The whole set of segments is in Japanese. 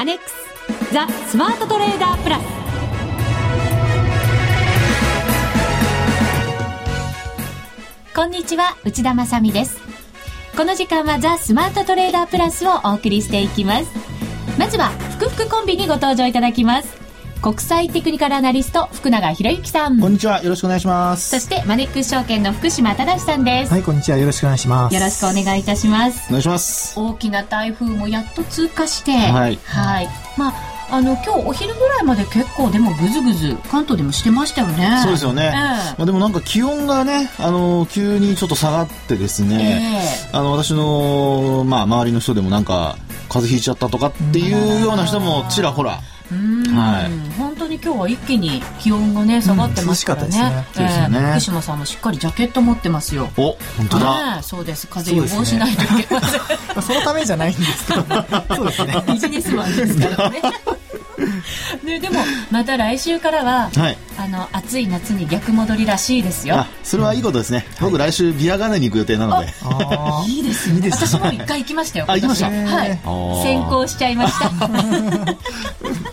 アネックスザ・スマートトレーダープラス。こんにちは内田まさです。この時間はザ・スマートトレーダープラスをお送りしていきます。まずは福福コンビにご登場いただきます。国際テクニカルアナリスト福永博之さん。こんにちは。よろしくお願いします。そしてマネックス証券の福島正さんです。はいこんにちは。よろしくお願いします。よろしくお願いいたします。お願いします。大きな台風もやっと通過して。はい。はい。まああの今日お昼ぐらいまで結構でもぐずぐず関東でもしてましたよね。そうですよね、ええ。まあ、でもなんか気温がねあの急にちょっと下がってですね、あの私のまあ周りの人でもなんか風邪ひいちゃったとかっていうような人もちらほらうんはい。本当に今日は一気に気温がね下がってますからね,、うんねね。ええ。福島さんもしっかりジャケット持ってますよ。お本当だ。ねえ。そうです。風邪予防しないといけません、まあそのためじゃないんですけど。そうですね。ビジネスマンですからね ねでもまた来週からは、はい。あの暑い夏に逆戻りらしいですよ。あそれはいいことですね、僕来週ビアガーデンに行く予定なので。あいいですね。いいですね。私も一回行きましたよあ行きました。は。い。先行しちゃいました。こ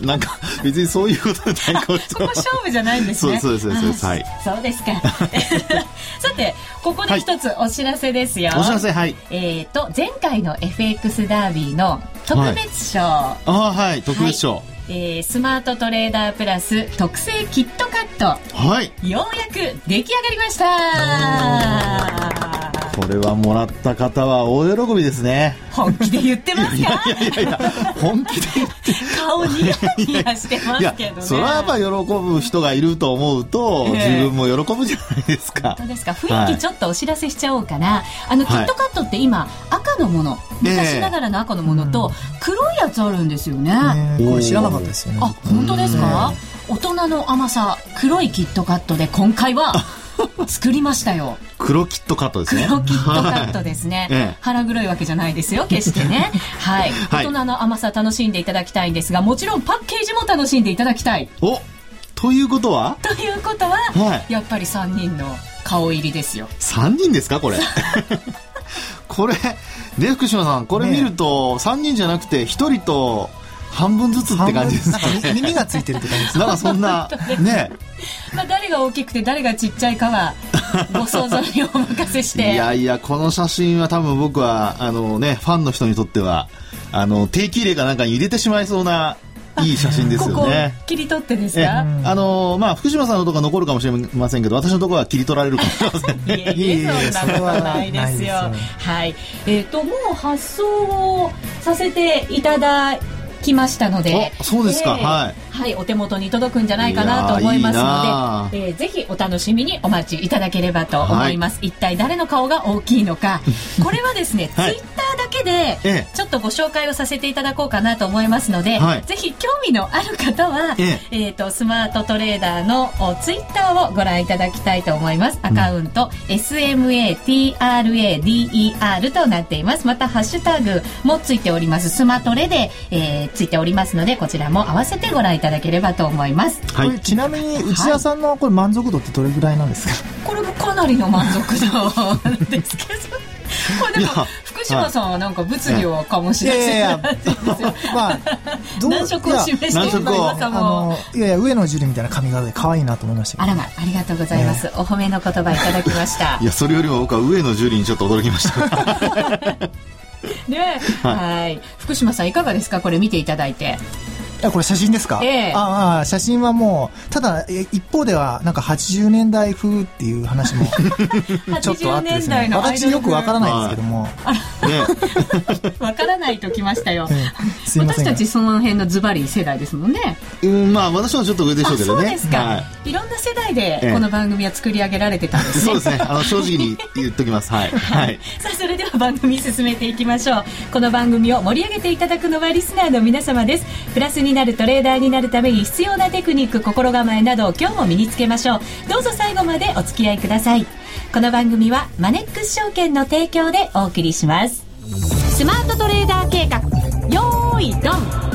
なんか別にそういうことで対抗して。こ勝負じゃないんですね。そうですそうですそうですあはい。そうですか。さてここで一つお知らせですよ、お知らせはい。えっ、と前回の FX ダービーの特別賞、ああはい。特別賞えースマートトレーダープラス特製キットカッはい、トようやく出来上がりましたこれはもらった方は大喜びですね。本気で言ってますか？いやいや本気で言って。顔ニヤニヤしてまいやすけどね。それはやっぱ喜ぶ人がいると思うと、ええ。自分も喜ぶじゃないですか。本当ですか？雰囲気ちょっとお知らせしちゃおうかな、あのキはいットカットって今赤のものええ。昔ながらの赤のものと黒いやつあるんですよね、ねこれ知らなかったですよね。あ本当ですか？大人の甘さ黒いキットカットで今回は作りましたよ。黒キットカットですね。黒キットカットですね、ええ。腹黒いわけじゃないですよ決してね。はい、はい。大人の甘さ楽しんでいただきたいんですがもちろんパッケージも楽しんでいただきたい。おということは？ということは、はい。やっぱり3人の顔入りですよ。3人ですかこれ？これね福島さんこれ見ると3人じゃなくて1人と半分ずつって感じですなんかみ耳がついてるって感じですなんかそんなね。まあ、誰が大きくて誰がちっちゃいかはご想像にお任せしいてやいやこの写真は多分僕はあのねファンの人にとってはあの定期入れかなんかに入れてしまいそうないい写真ですここをよね切り取ってですえかあのまあ福島さんのとこは残るかもしれませんけど私のところは切り取られるかもしれません。いえいえそんなことないですよ。ないですはい。えっ、と、もう発送をさせていただきましたので。あそうですか。えーはいはい、お手元に届くんじゃないかなと思いますので、えーぜひお楽しみにお待ちいただければと思います。一体誰の顔が大きいのか。これはですね、はいツイッターだけで、ええちょっとご紹介をさせていただこうかなと思いますので、はいぜひ興味のある方は、ええっ、と、スマートトレーダーのおツイッターをご覧いただきたいと思います。アカウント、SMATRADER となっています。また、ハッシュタグもついております。スマトレで、えーついておりますので、こちらも合わせてご覧いただければと思います。はいこれちなみに内田さんのこれ満足度ってどれぐらいなんですか？これもかなりの満足度なんですけど。これでも福島さんはなんか物議を醸し出していやいやいやたらしいですよ。まあどう難色を示してい難色をますあのいやいや上野樹里みたいな髪型で可愛いなと思いましたけどあらま、ありがとうございます。お褒めの言葉いただきました い。やそれよりも僕は上野樹里にちょっと驚きました ね、はい、福島さんいかがですか？これ見ていただいて。いやこれ写真ですか、ええ。ああ写真はもうただえ一方ではなんか80年代風っていう話もちょっとあってですね私よくわからないんですけども、ねわからないときましたよ。え私たちその辺のズバリ世代ですもんね。うんまあ私はちょっと上でしょあ、うけどね。そうですか、はい。い。ろんな世代でええ。この番組は作り上げられてたんですね。そうですね。あの正直に言っときます。はい。はい。さあそれでは番組進めていきましょう。この番組を盛り上げていただくのはリスナーの皆様です。プラスになるトレーダーになるために必要なテクニック心構えなどを今日も身につけましょう。どうぞ最後までお付き合いください。この番組はマネックス証券の提供でお送りします。スマートトレーダー計画。よーいドン。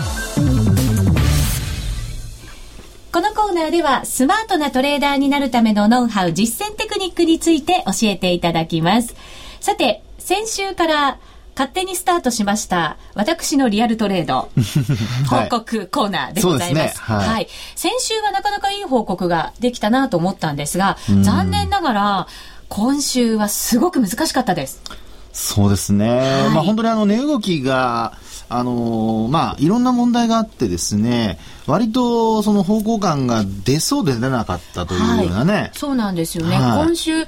このコーナーではスマートなトレーダーになるためのノウハウ実践テクニックについて教えていただきます。さて、先週から勝手にスタートしました。私のリアルトレード 報告コーナーでございます。すねはい、はい。先週はなかなかいい報告ができたなと思ったんですが、残念ながら、今週はすごく難しかったです。そうですね。はい、まあ本当にあの値動きが、あのー、まあいろんな問題があってですね、割とその方向感が出そうで出なかったというようなね。はい、そうなんですよね。はい、今週、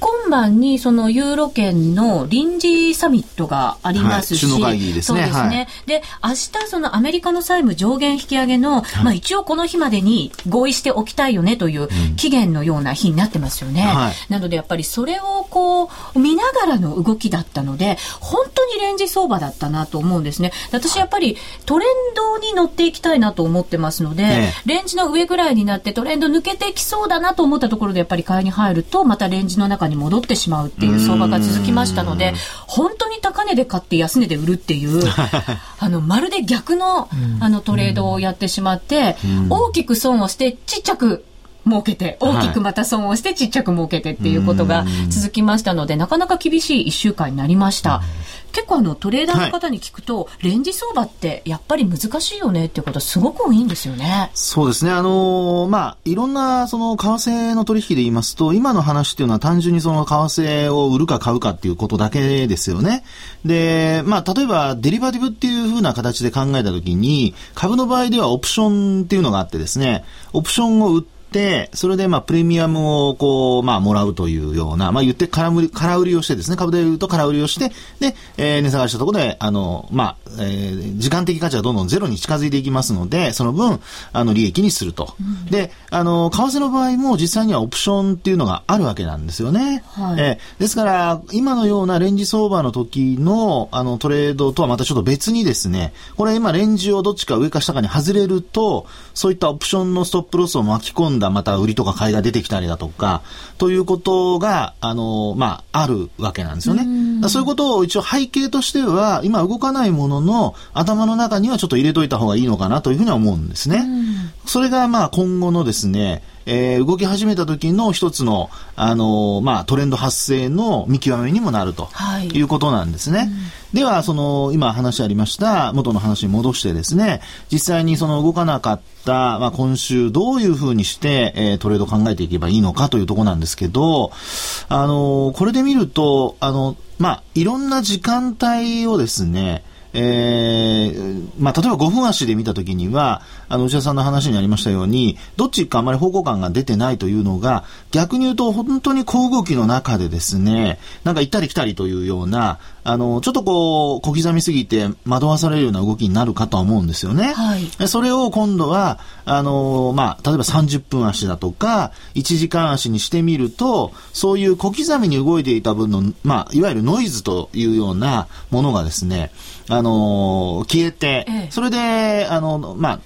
今晩にそのユーロ圏の臨時サミットがありますし、はい、首脳会議ですね。そうですね。はい、で、明日そのアメリカの債務上限引き上げの、はい、まあ一応この日までに合意しておきたいよねという期限のような日になってますよね。はい、なのでやっぱりそれをこう見ながらの動きだったので、本当にレンジ相場だったなと思うんですね。私やっぱりトレンドに乗っていきたいなと思ってますので、ね、レンジの上ぐらいになってトレンド抜けてきそうだなと思ったところでやっぱり買いに入ると、またレンジの中に戻ってしまうっていう相場が続きましたので、本当に高値で買って安値で売るっていう、あの、まるで逆の、あの、トレードをやってしまって、大きく損をしてちっちゃく儲けて、大きくまた損をしてちっちゃく儲けてっていうことが続きましたので、なかなか厳しい1週間になりました。結構あのトレーダーの方に聞くと、はい、レンジ相場ってやっぱり難しいよねっていうことすごく多いんですよね。そうですね。あのー、まあ、いろんなその為替の取引で言いますと、今の話っていうのは単純にその為替を売るか買うかっていうことだけですよね。で、まあ、例えばデリバティブっていうふうな形で考えたときに、株の場合ではオプションっていうのがあってですね、オプションを売って、それでまあプレミアムをこう、まあもらうというような、まあ言って空売り、空売りをしてですね、株で言うと空売りをして、で、えー、値下がりしたところで、あの、まあ、えー、時間的価値はどんどんゼロに近づいていきますので、その分、あの、利益にすると。うん、で、あの、為替の場合も実際にはオプションっていうのがあるわけなんですよね。はい、えー、ですから、今のようなレンジ相場の時の、あの、トレードとはまたちょっと別にですね、これ今レンジをどっちか上か下かに外れると、そういったオプションのストップロスを巻き込んだまた売りとか買いが出てきたりだとか、ということが、あの、まあ、あるわけなんですよね。うそういうことを一応背景としては、今動かないものの頭の中にはちょっと入れといた方がいいのかなというふうには思うんですね。それが、まあ、今後のですね、えー、動き始めた時の一つの、あのー、まあ、トレンド発生の見極めにもなると、はい、いうことなんですね。うん、では、その、今話ありました、元の話に戻してですね、実際にその動かなかった、まあ、今週どういうふうにして、えー、トレードを考えていけばいいのかというところなんですけど、あのー、これで見ると、あの、まあ、いろんな時間帯をですね、えー、まあ、例えば5分足で見たときには、あの、内田さんの話にありましたように、どっちかあまり方向感が出てないというのが、逆に言うと本当に小動きの中でですね、なんか行ったり来たりというような、あの、ちょっとこう、小刻みすぎて惑わされるような動きになるかとは思うんですよね。はい。それを今度は、あの、まあ、例えば30分足だとか、1時間足にしてみると、そういう小刻みに動いていた分の、まあ、いわゆるノイズというようなものがですね、あの消えて、ええ、それで、あの、まあ、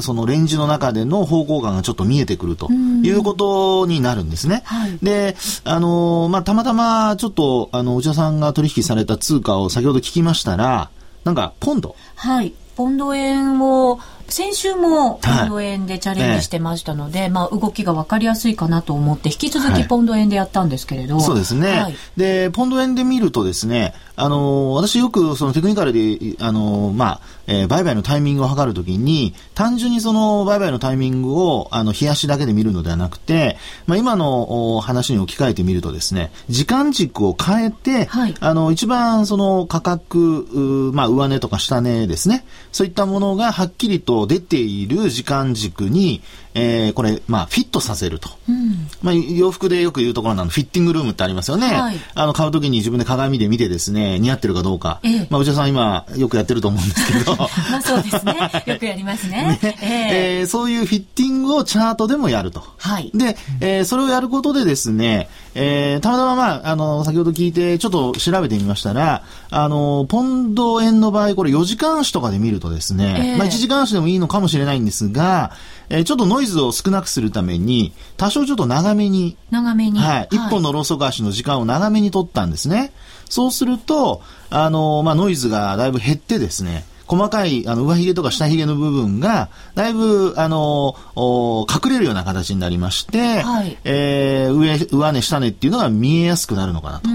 そのレンジの中での方向感がちょっと見えてくるということになるんですね。はい、で、あの、まあ、たまたまちょっと、あの、内田さんが取引された通貨を先ほど聞きましたら、なんか、ポンド。はい。ポンド円を先週もポンド円でチャレンジしてましたので、はい、まあ動きが分かりやすいかなと思って、引き続きポンド円でやったんですけれど。はい、そうですね、はい、で、ポンド円で見るとですね、あの、私よくそのテクニカルで、あの、まあ、えー、売買のタイミングを測るときに、単純にその売買のタイミングを、あの、冷やしだけで見るのではなくて、まあ、今の話に置き換えてみるとですね、時間軸を変えて、はい、あの、一番その価格、まあ、上値とか下値ですね、そういったものがはっきりと出ている時間軸に、えー、これ、まあ、フィットさせると。うん、まあ、洋服でよく言うところなの、フィッティングルームってありますよね。はい、あの、買うときに自分で鏡で見てですね、似合ってるかどうか。ええ、まあ、内田さん今、よくやってると思うんですけど。まあ、そうですね。よくやりますね。ねええー、そういうフィッティングをチャートでもやると。はい。で、えー、それをやることでですね、えー、たまたままあ、あの、先ほど聞いて、ちょっと調べてみましたら、あの、ポンド円の場合、これ4時間足とかで見るとですね、えー、まあ1時間足でもいいのかもしれないんですが、えー、ちょっとノイズを少なくするために、多少ちょっと長めに、長めに。はい。一、本のローソク足の時間を長めに取ったんですね。そうすると、あの、まあ、ノイズがだいぶ減ってですね、細かい、あの、上髭とか下髭の部分が、だいぶ、あの、隠れるような形になりまして、はい、えー、上、上値、下値っていうのが見えやすくなるのかなと。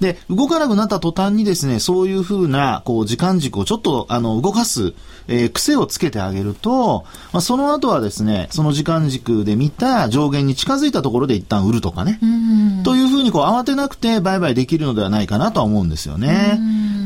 で、動かなくなった途端にですね、そういうふうな、こう、時間軸をちょっと、あの、動かす、えー、癖をつけてあげると、まあ、その後はですね、その時間軸で見た上限に近づいたところで一旦売るとかね。というふうにこう、慌てなくて売買できるのではないかなとは思うんですよね。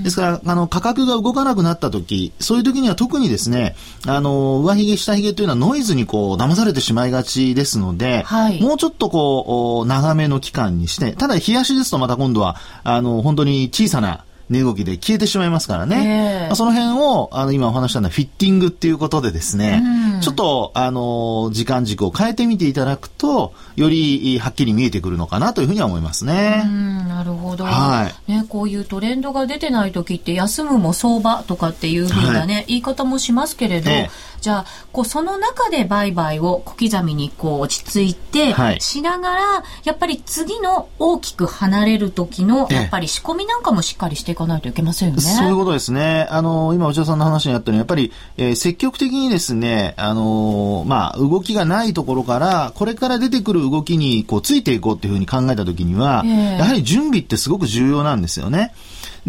ですから、あの、価格が動かなくなった時、そういう時には特にですね、あの、上髭、下髭というのはノイズにこう、騙されてしまいがちですので、はい、もうちょっとこう、長めの期間にして、ただ、冷やしですとまた今度は、あの、本当に小さな、値動きで消えてしまいますからね。まあ、その辺を、あの、今お話したのはフィッティングっていうことでですね、うん、ちょっと、あの、時間軸を変えてみていただくと、よりはっきり見えてくるのかなというふうには思いますね。なるほど。はい。ね、こういうトレンドが出てない時って、休むも相場とかっていうふうなね、はい、言い方もしますけれど、ええじゃあこうその中で売買を小刻みにこう落ち着いてしながら、はい、やっぱり次の大きく離れる時のやっぱり仕込みなんかもしっかりしていかないといけませんよね。そういうことですね。あの今内田さんの話にあったようにやっぱり、えー、積極的にですねあのまあ動きがないところからこれから出てくる動きにこうついていこうっていうふうに考えた時には、えー、やはり準備ってすごく重要なんですよね。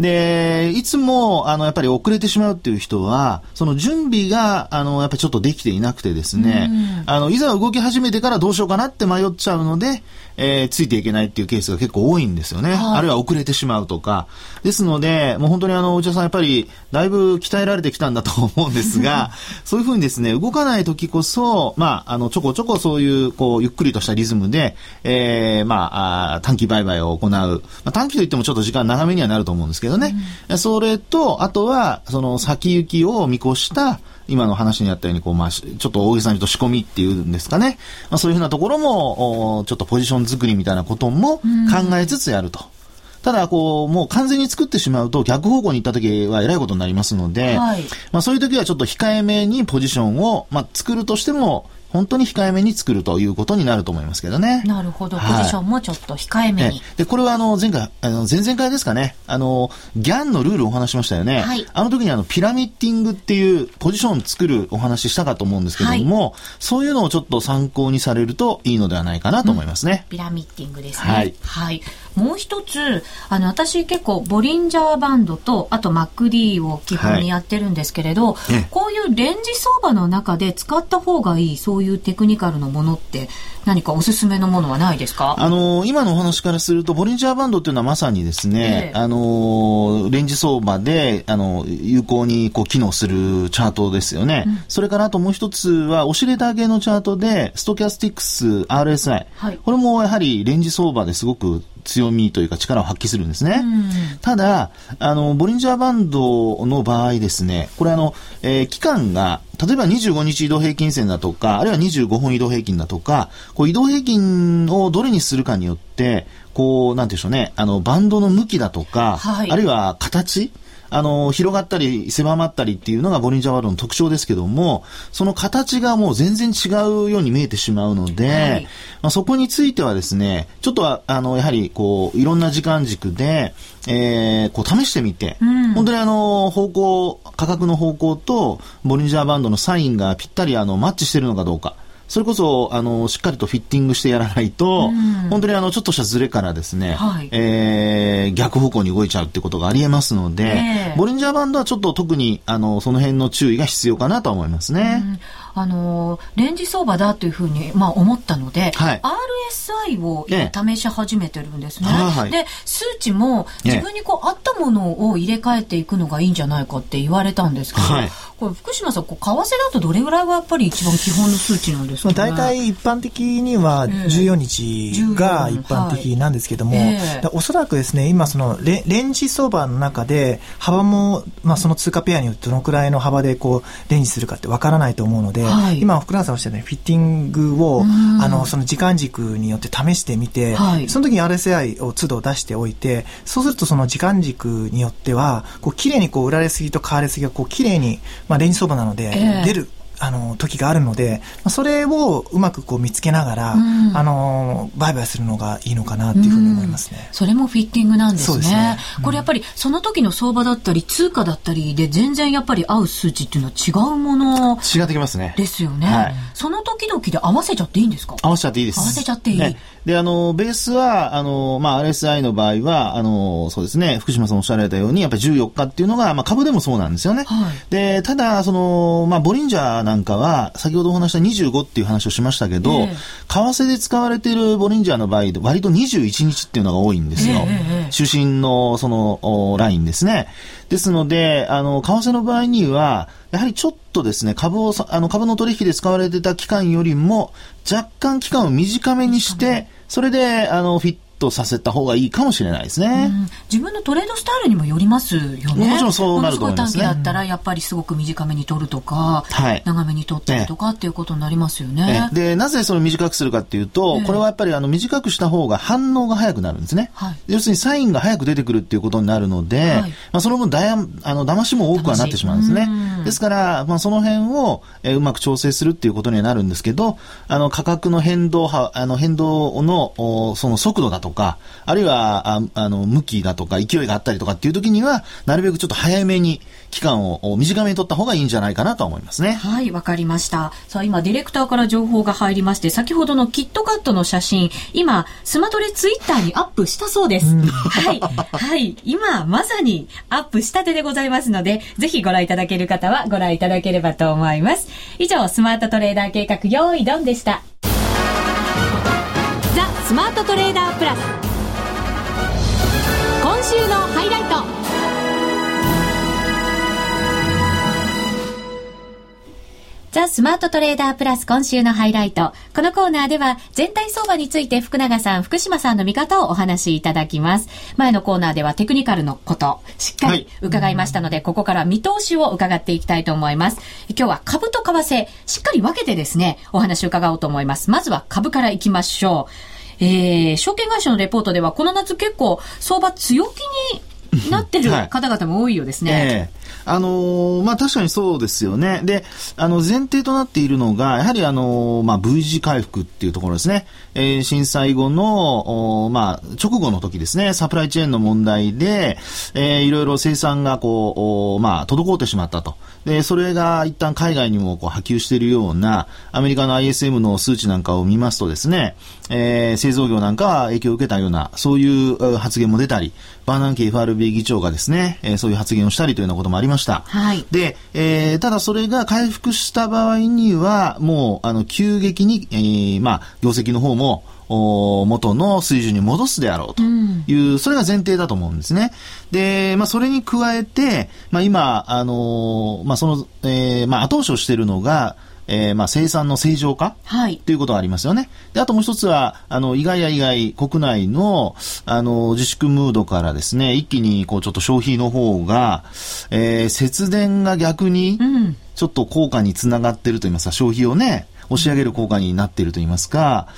で、いつも、あの、やっぱり遅れてしまうっていう人は、その準備が、あの、やっぱりちょっとできていなくてですね、あの、いざ動き始めてからどうしようかなって迷っちゃうので、えー、ついていけないっていうケースが結構多いんですよね。はい、あるいは遅れてしまうとか。ですので、もう本当にあの、内田さんやっぱり、だいぶ鍛えられてきたんだと思うんですが、そういうふうにですね、動かない時こそ、まあ、あの、ちょこちょこそういう、こう、ゆっくりとしたリズムで、えー、まあ、あ短期売買を行う。まあ、短期といってもちょっと時間長めにはなると思うんですけどね。うん、それと、あとは、その先行きを見越した、今の話にあったように、こう、まあ、ちょっと大げさに言うと仕込みっていうんですかね。まあ、そういうふうなところも、ちょっとポジション作りみたいなことも考えつつやると。ただ、こう、もう完全に作ってしまうと逆方向に行った時はえらいことになりますので、はい、まあそういう時はちょっと控えめにポジションを、まあ作るとしても、本当に控えめに作るということになると思いますけどね。なるほど。ポジションもちょっと控えめに。で、これはあの、前回、あの、前々回ですかね。あの、ギャンのルールをお話しましたよね。はい。あの時にあの、ピラミッティングっていうポジション作るお話したかと思うんですけども、はい、そういうのをちょっと参考にされるといいのではないかなと思いますね。うん、ピラミッティングですね。はい。はい。もう一つ、あの、私結構、ボリンジャーバンドと、あと MacD を基本にやってるんですけれど、はい、こういうレンジ相場の中で使った方がいい、そういうテクニカルのものって、何かおすすめのものはないですか？あの、今のお話からすると、ボリンジャーバンドっていうのはまさにですね、えあの、レンジ相場で、あの、有効にこう機能するチャートですよね。うん、それからあともう一つは、オシレーター系のチャートで、ストキャスティックス RSI。はい、これもやはりレンジ相場ですごく強みというか力を発揮するんですね。ただ、あの、ボリンジャーバンドの場合ですね、これあの、えー、期間が、例えば25日移動平均線だとか、あるいは25分移動平均だとか、こう移動平均をどれにするかによって、こう、なんでしょうね、あの、バンドの向きだとか、はい、あるいは形、あの、広がったり狭まったりっていうのがボリンジャーワールドの特徴ですけども、その形がもう全然違うように見えてしまうので、はい、まあ、そこについてはですね、ちょっとは、あの、やはり、こう、いろんな時間軸で、えー、こう試してみて、うん、本当にあの、方向、価格の方向と、ボリンジャーバンドのサインがぴったりあの、マッチしてるのかどうか。それこそ、あの、しっかりとフィッティングしてやらないと、うん、本当にあの、ちょっとしたズレからですね、はい、えー、逆方向に動いちゃうってことがありえますので、えー、ボリンジャーバンドはちょっと特に、あの、その辺の注意が必要かなと思いますね。うんあのレンジ相場だというふうに、まあ、思ったので、はい、RSI を今試し始めてるんですね。はい、で数値も自分にこう合ったものを入れ替えていくのがいいんじゃないかって言われたんですけど、はい、これ福島さんこう為替だとどれぐらいがやっぱり一番基本の数値なんですか、ね、大体一般的には14日が一般的なんですけども、えー、おそらくですね今そのレレンジ相場の中で幅も、まあ、その通貨ペアによってどのくらいの幅でこうレンジするかってわからないと思うので、はい、今福永さんおっしゃったようにフィッティングを、あのその時間軸によって試してみて、はい、その時に RSI を都度出しておいてそうするとその時間軸によってはこう綺麗にこう売られすぎと買われすぎがこう綺麗に、まあ、レンジ相場なので出る、えーあの、時があるので、それをうまくこう見つけながら、うん、あの、売買するのがいいのかなっていうふうに思いますね。うん、それもフィッティングなんですね。すねうん、これやっぱりその時の相場だったり、通貨だったりで全然やっぱり合う数値っていうのは違うもの。違ってきますね。ですよね。はい、その時々で合わせちゃっていいんですか？合わせちゃっていいです。合わせちゃっていい。ね、で、あの、ベースは、あの、まあ、RSI の場合は、あの、そうですね、福島さんおっしゃられたように、やっぱり14日っていうのが、まあ、株でもそうなんですよね。はい、で、ただ、その、まあ、ボリンジャーなんかは、先ほどお話した25っていう話をしましたけど、えー、為替で使われているボリンジャーの場合、割と21日っていうのが多いんですよ。えー、中心の、その、ラインですね。ですので、あの、為替の場合には、やはりちょっとですね、株を、あの、株の取引で使われてた期間よりも、若干期間を短めにして、それで、あの、フィットさせた方がいいかもしれないですね。自分のトレードスタイルにもよりますよね。もちろんそうなると思いますね。短期だったらやっぱりすごく短めに取るとか、はい、長めに取ったりとかっていうことになりますよね。で、なぜそれを短くするかっていうと、これはやっぱりあの短くした方が反応が早くなるんですね。はい、要するにサインが早く出てくるっていうことになるので、はい、まあその分だやあの騙しも多くはなってしまうんですね。ですから、まあその辺を、えー、うまく調整するっていうことにはなるんですけど、あの価格の変動あの変動のその速度だとか、あるいはは、ああの、向きだとか勢いがあったりとかっていう時には、なるべくちょっと早めに期間を短めに取った方がいいんじゃないかなと思いますね。はい、わかりました。さあ、今、ディレクターから情報が入りまして、先ほどのキットカットの写真、今、スマトレツイッターにアップしたそうです。はい。はい。今、まさにアップしたてでございますので、ぜひご覧いただける方はご覧いただければと思います。以上、スマートトレーダー計画、用意ドンでした。ザ・スマートトレーダープラス。今週のハイライトザ・スマートトレーダープラス今週のハイライト。このコーナーでは全体相場について福永さん、福島さんの見方をお話しいただきます。前のコーナーではテクニカルのこと、しっかり伺いましたので、はい、ここから見通しを伺っていきたいと思います。今日は株と為替、しっかり分けてですね、お話を伺おうと思います。まずは株からいきましょう。えー、証券会社のレポートではこの夏結構相場強気になってる方々も多いようですね。はいえ。ーあのー、まあ、確かにそうですよね。で、あの、前提となっているのが、やはりあのー、まあ、V 字回復っていうところですね。えー、震災後の、まあ、直後の時ですね、サプライチェーンの問題で、えー、いろいろ生産がこう、まあ、滞ってしまったと。で、それが一旦海外にもこう波及しているような、アメリカの ISM の数値なんかを見ますとですね、えー、製造業なんかは影響を受けたような、そういう発言も出たり、バーナンキ FRB 議長がですね、えー、そういう発言をしたりというようなこともありました。はい。で、えー、ただそれが回復した場合には、もう、あの、急激に、えー、まあ、業績の方も、元の水準に戻すであろうという、うん、それが前提だと思うんですね。で、まあ、それに加えて、まあ、今、あのー、まあ、その、えー、まあ、後押しをしているのが、えー、まあ生産の正常化、はい、ということがありますよね。で、あともう一つは、あの、意外や意外、国内の、あの、自粛ムードからですね、一気に、こう、ちょっと消費の方が、えー、節電が逆に、ちょっと効果につながってると言いますか、消費をね、押し上げる効果になっていると言いますか、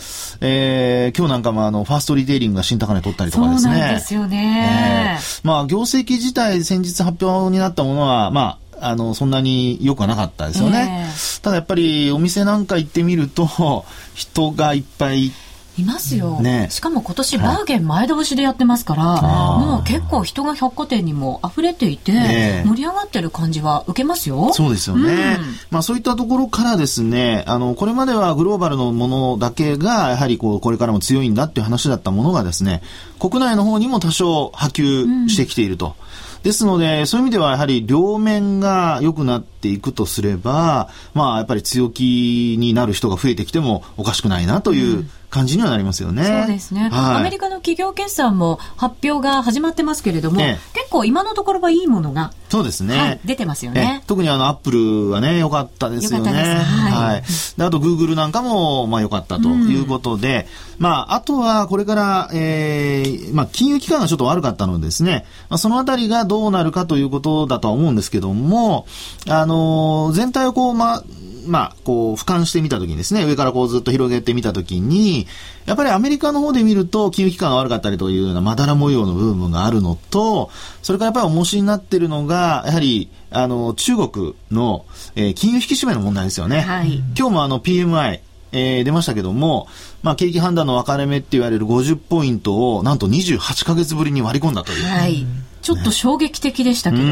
えー、今日なんかもあの、ファーストリテイリングが新高値取ったりとかですね。そうなんですよね。えー、まあ、業績自体先日発表になったものは、まあ、あの、そんなに良くはなかったですよね。えー、ただやっぱりお店なんか行ってみると、人がいっぱいいますよ、ね、しかも今年バーゲン前倒しでやってますから、はい、もう結構人が百貨店にも溢れていて、ね、盛り上がってる感じは受けますよ。そうですよね、うん、まあそういったところからですねあのこれまではグローバルのものだけがやはりこうこれからも強いんだっていう話だったものがですね国内の方にも多少波及してきていると。うんですので、そういう意味ではやはり両面が良くなっていくとすれば、まあやっぱり強気になる人が増えてきてもおかしくないなという、感じにはなりますよね。そうですね、はい、アメリカの企業決算も発表が始まってますけれども、ええ、結構今のところはいいものがそうですね、はい、出てますよね。特にあのアップルはね良かったですよね。はい、はい。であとグーグルなんかもまあ良かったということで、うん、まああとはこれからえー、まあ金融機関がちょっと悪かったのでですね、まあそのあたりがどうなるかということだとは思うんですけども、あのー、全体をこうまあまあ、こう、俯瞰してみたときにですね、上からこうずっと広げてみたときに、やっぱりアメリカの方で見ると、金融機関が悪かったりというようなまだら模様の部分があるのと、それからやっぱり重しになってるのが、やはり、あの、中国の、えー、金融引き締めの問題ですよね。はい、今日もあの PMI、えー、出ましたけども、まあ、景気判断の分かれ目って言われる50ポイントを、なんと28か月ぶりに割り込んだという。はいちょっと衝撃的でしたけど。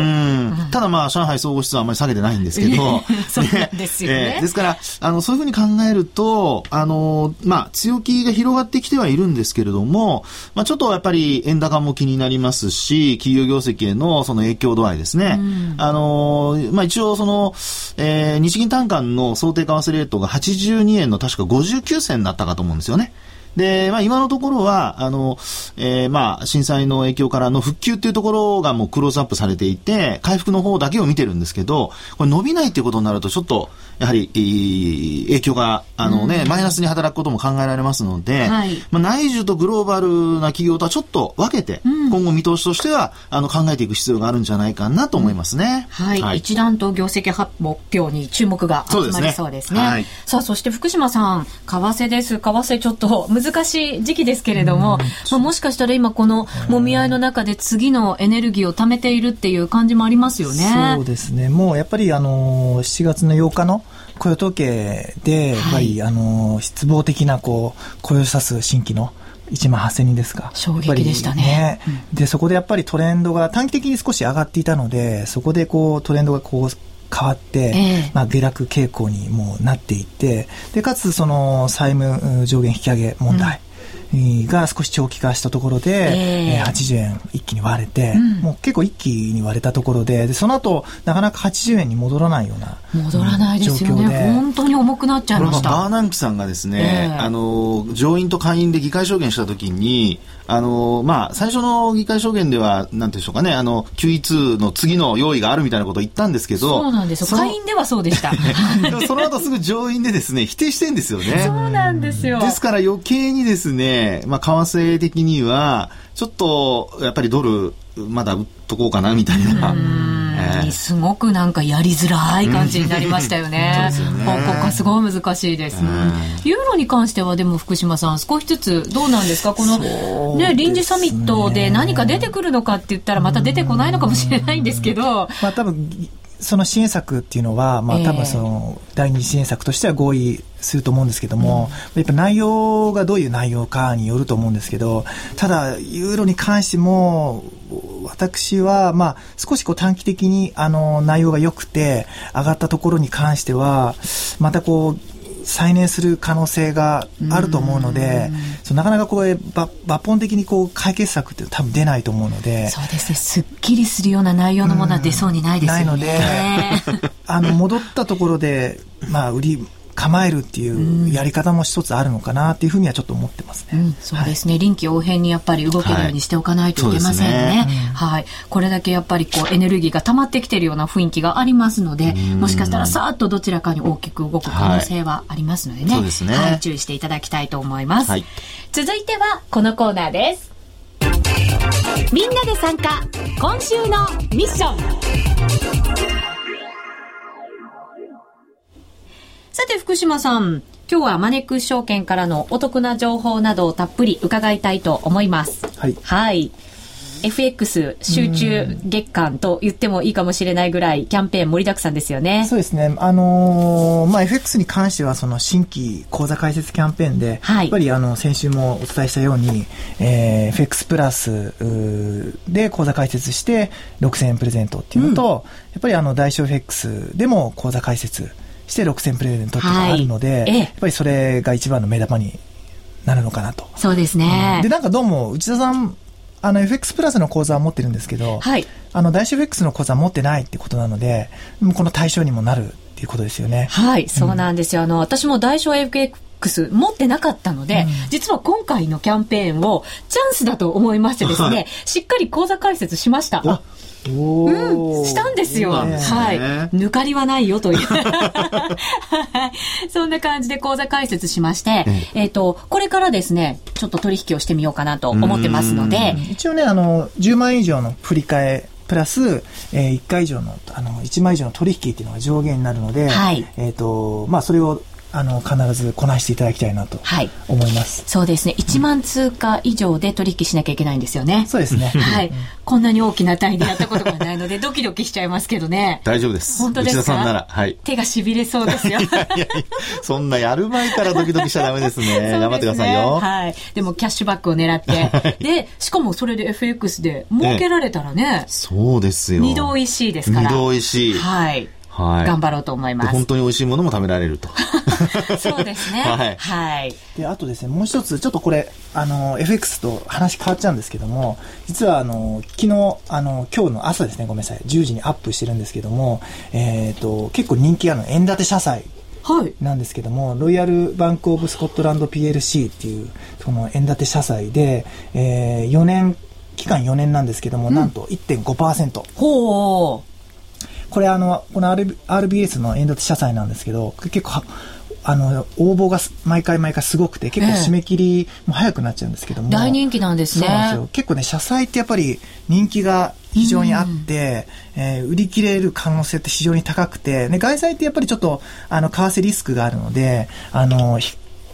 ただまあ、上海総合指数はあんまり下げてないんですけど。そうなんですよね。えー、ですから、あの、そういうふうに考えると、あの、まあ、強気が広がってきてはいるんですけれども、まあ、ちょっとやっぱり円高も気になりますし、企業業績へのその影響度合いですね。あの、まあ、一応その、えー、日銀単価の想定為替レートが82円の確か59銭になったかと思うんですよね。で、まあ今のところは、あの、えー、まあ震災の影響からの復旧っていうところがもうクローズアップされていて、回復の方だけを見てるんですけど、これ伸びないっていうことになるとちょっと、やはり、影響が、あのね、うん、マイナスに働くことも考えられますので、はい、まあ内需とグローバルな企業とはちょっと分けて、うん、今後見通しとしては、あの考えていく必要があるんじゃないかなと思いますね。うん、はい、はい、一段と業績発表に注目が集まりそうですね。すね。はい、さあ、そして福島さん、為替です。為替ちょっと難しい時期ですけれども、まあ、もしかしたら今このもみ合いの中で次のエネルギーを貯めているっていう感じもありますよね。そうですね。もうやっぱりあの、7月の8日の雇用統計で、やっぱり、はい、あの、失望的なこう、雇用者数新規の1万8000人ですか。衝撃でしたね。ねうん、で、そこでやっぱりトレンドが短期的に少し上がっていたので、そこでこうトレンドがこう変わって、えー、まあ、下落傾向にもなっていって、で、かつその債務上限引き上げ問題、が少し長期化したところで、えー、80円一気に割れて、うん、もう結構一気に割れたところででその後なかなか80円に戻らないような戻らないですよね。本当に重くなっちゃいました。バーナンキさんがですね、えー、あの上院と下院で議会証言したときにあの、まあ、最初の議会証言では、なんていうんでしょうかね、あの、QE2 の次の用意があるみたいなことを言ったんですけど、そうなんですよ。下院ではそうでした。その後すぐ上院でですね、否定してんですよね。そうなんですよ。ですから余計にですね、まあ、為替的には、ちょっと、やっぱりドル、まだ売っとこうかな、みたいな。すごくなんかやりづらい感じになりましたよね。方向がすごい難しいです。ユーロに関してはでも福島さん少しずつどうなんですか？このね。臨時サミットで何か出てくるのかって言ったらまた出てこないのかもしれないんですけど。まあ多分その支援策っていうのは、まあ、多分その第二次支援策としては合意すると思うんですけども、うん、やっぱ内容がどういう内容かによると思うんですけど、ただ、ユーロに関しても、私は、まあ、少しこう短期的にあの内容が良くて、上がったところに関しては、またこう、再燃する可能性があると思うので、そなかなかこう抜本的にこう解決策って多分出ないと思うので、そうですね、すっきりするような内容のものは出そうにないですよね。ないので、あの戻ったところで、まあ、売り構えるっていうやり方も一つあるのかなっていうふうにはちょっと思ってますね。うん、そうですね、はい、臨機応変にやっぱり動けるようにしておかないといけませんね。はい、ねはい、これだけやっぱりこうエネルギーが溜まってきてるような雰囲気がありますので、もしかしたらさーっとどちらかに大きく動く可能性はありますのでね。はい、ねはい、注意していただきたいと思います。続いてはこのコーナーです。みんなで参加今週のミッションさて福島さん、今日はマネックス証券からのお得な情報などをたっぷり伺いたいと思います。はい。はい。FX 集中月間と言ってもいいかもしれないぐらいキャンペーン盛りだくさんですよね。そうですね。あのー、まあ、FX に関してはその新規口座開設キャンペーンで、はい、やっぱりあの、先週もお伝えしたように、えー、FX プラスで口座開設して6000円プレゼントっていうのと、うん、やっぱりあの、大小 FX でも口座開設して6000プレゼントっていうのがあるので、はい、やっぱりそれが一番の目玉になるのかなと。そうですね。うん、で、なんかどうも、内田さん、あの、FX プラスの口座は持ってるんですけど、はい。あの、大衆 FX の口座は持ってないってことなので、この対象にもなるっていうことですよね。はい、そうなんですよ。あの、私も大小 FX 持ってなかったので、うん、実は今回のキャンペーンをチャンスだと思いましてですね、しっかり口座開設しました。うん、したんですよ。ね、はい。抜かりはないよという。そんな感じで講座解説しまして、えっ、ー、と、これからですね、ちょっと取引をしてみようかなと思ってますので。一応ね、あの、10万円以上の振り替えプラス、えー、1回以上の、あの、1枚以上の取引っていうのが上限になるので、はい、えっ、と、まあ、それをあの必ずこなしていただきたいなと思います、はい、そうですね。1万通貨以上で取引しなきゃいけないんですよね、そうですね。はい。こんなに大きな単位でやったことがないのでドキドキしちゃいますけどね。大丈夫です。本当ですか？さんなら、はい、手がしびれそうですよ。いやいやそんなやる前からドキドキしちゃダメですね。ね、頑張ってくださいよ。はい。でもキャッシュバックを狙って、でしかもそれで FX で儲けられたらね、ね、そうですよ。二度おいしいですから。二度おいしい。はいはい、頑張ろうと思います。本当に美味しいものも食べられると。そうですね。はい。はい。で、あとですね、もう一つ、ちょっとこれ、あの、FX と話変わっちゃうんですけども、実は、あの、昨日、あの、今日の朝ですね、ごめんなさい、10時にアップしてるんですけども、えっ、ー、と、結構人気ある円建て社債。なんですけども、はい、ロイヤルバンクオブスコットランド PLC っていう、その円建て社債で、えー、4年、期間4年なんですけども、うん、なんと1.5%。ほう。これあの、この RBS の円建て社債なんですけど、結構、あの、応募が毎回毎回すごくて、結構締め切りも早くなっちゃうんですけども。大人気なんですね。そうなんですよ。結構ね、社債ってやっぱり人気が非常にあって、うん、えー、売り切れる可能性って非常に高くて、ね、外債ってやっぱりちょっと、あの、為替リスクがあるので、あの、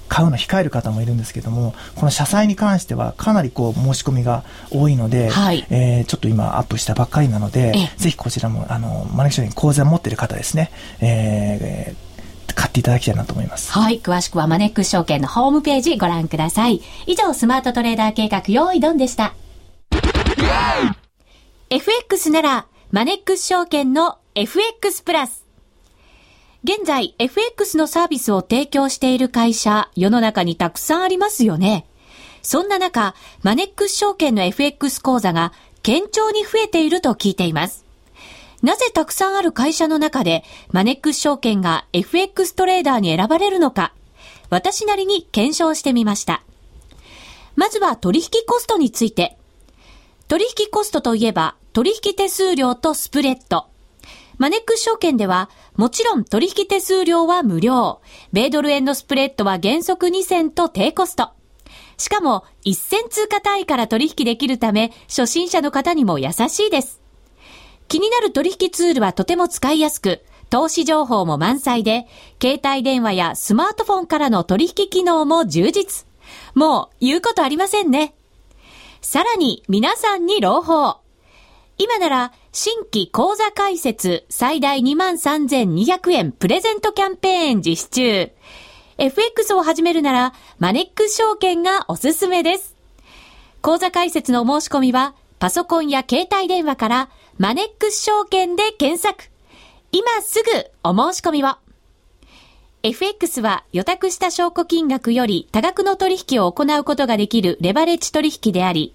買うの控える方もいるんですけども、この社債に関してはかなりこう申し込みが多いので、はい、えー、ちょっと今アップしたばっかりなので、ぜひこちらも、あの、マネージャーに口座を持っている方ですね、えー、買っていただきたいなと思います。はい。詳しくはマネックス証券のホームページご覧ください。以上、スマートトレーダー計画用意ドンでした。FX なら、マネックス証券の FX プラス。現在、FX のサービスを提供している会社、世の中にたくさんありますよね。そんな中、マネックス証券の FX 講座が堅調に増えていると聞いています。なぜたくさんある会社の中で、マネックス証券が FX トレーダーに選ばれるのか、私なりに検証してみました。まずは取引コストについて。取引コストといえば、取引手数料とスプレッド。マネックス証券では、もちろん取引手数料は無料。米ドル円のスプレッドは原則2銭と低コスト。しかも、1銭通貨単位から取引できるため、初心者の方にも優しいです。気になる取引ツールはとても使いやすく、投資情報も満載で、携帯電話やスマートフォンからの取引機能も充実。もう言うことありませんね。さらに皆さんに朗報。今なら新規講座開設最大23,200円プレゼントキャンペーン実施中。FX を始めるならマネックス証券がおすすめです。講座開設の申し込みはパソコンや携帯電話からマネックス証券で検索。今すぐお申し込みを。FX は予託した証拠金額より多額の取引を行うことができるレバレッジ取引であり、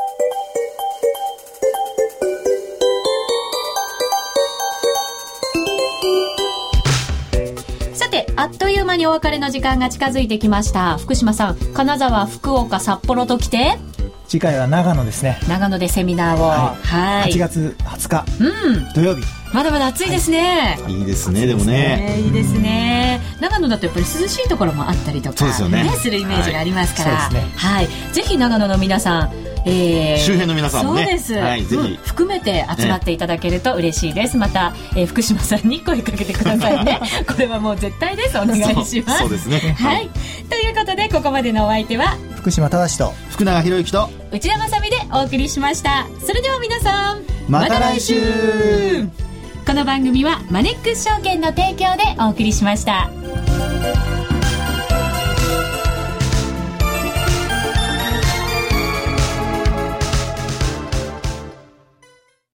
あっという間にお別れの時間が近づいてきました。福島さん金沢福岡札幌と来て？次回は長野ですね。長野でセミナーを。はい、8月20日、うん、土曜日。まだまだ暑いですね、はい、いいですねでもね。いいですね。長野だとやっぱり涼しいところもあったりとかそうですよね。するイメージがありますから、はい、ね、はい、ぜひ長野の皆さんえー、周辺の皆さんもね。そうです、はい、ぜひ、うん、含めて集まっていただけると嬉しいです、ね、また、えー、福島さんに声かけてくださいね。これはもう絶対です。お願いします。そうですね。はい、ということでここまでのお相手は福島正と福永博之と内田まさでお送りしました。それでは皆さんまた来週。この番組はマネックス証券の提供でお送りしました。